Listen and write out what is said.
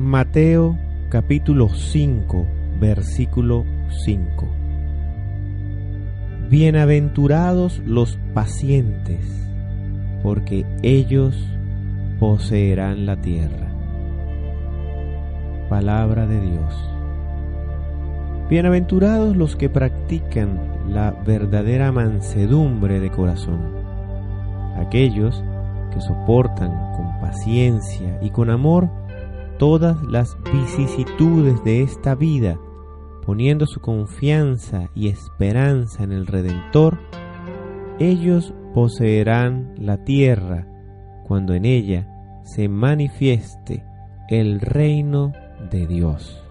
Mateo capítulo 5, versículo 5. Bienaventurados los pacientes, porque ellos poseerán la tierra. Palabra de Dios. Bienaventurados los que practican la verdadera mansedumbre de corazón, aquellos que soportan con paciencia y con amor todas las vicisitudes de esta vida, poniendo su confianza y esperanza en el Redentor, ellos poseerán la tierra cuando en ella se manifieste el reino de Dios.